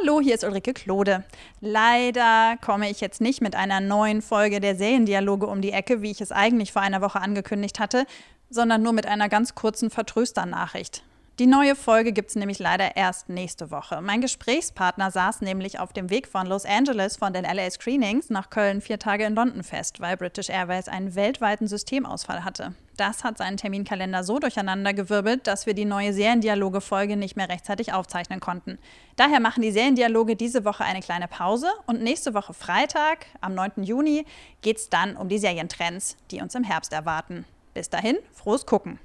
Hallo, hier ist Ulrike Klode. Leider komme ich jetzt nicht mit einer neuen Folge der Seriendialoge um die Ecke, wie ich es eigentlich vor einer Woche angekündigt hatte, sondern nur mit einer ganz kurzen Vertrösternachricht. Die neue Folge gibt es nämlich leider erst nächste Woche. Mein Gesprächspartner saß nämlich auf dem Weg von Los Angeles von den LA Screenings nach Köln vier Tage in London fest, weil British Airways einen weltweiten Systemausfall hatte. Das hat seinen Terminkalender so durcheinandergewirbelt, dass wir die neue Seriendialoge-Folge nicht mehr rechtzeitig aufzeichnen konnten. Daher machen die Seriendialoge diese Woche eine kleine Pause und nächste Woche Freitag, am 9. Juni, geht es dann um die Serientrends, die uns im Herbst erwarten. Bis dahin, frohes Gucken!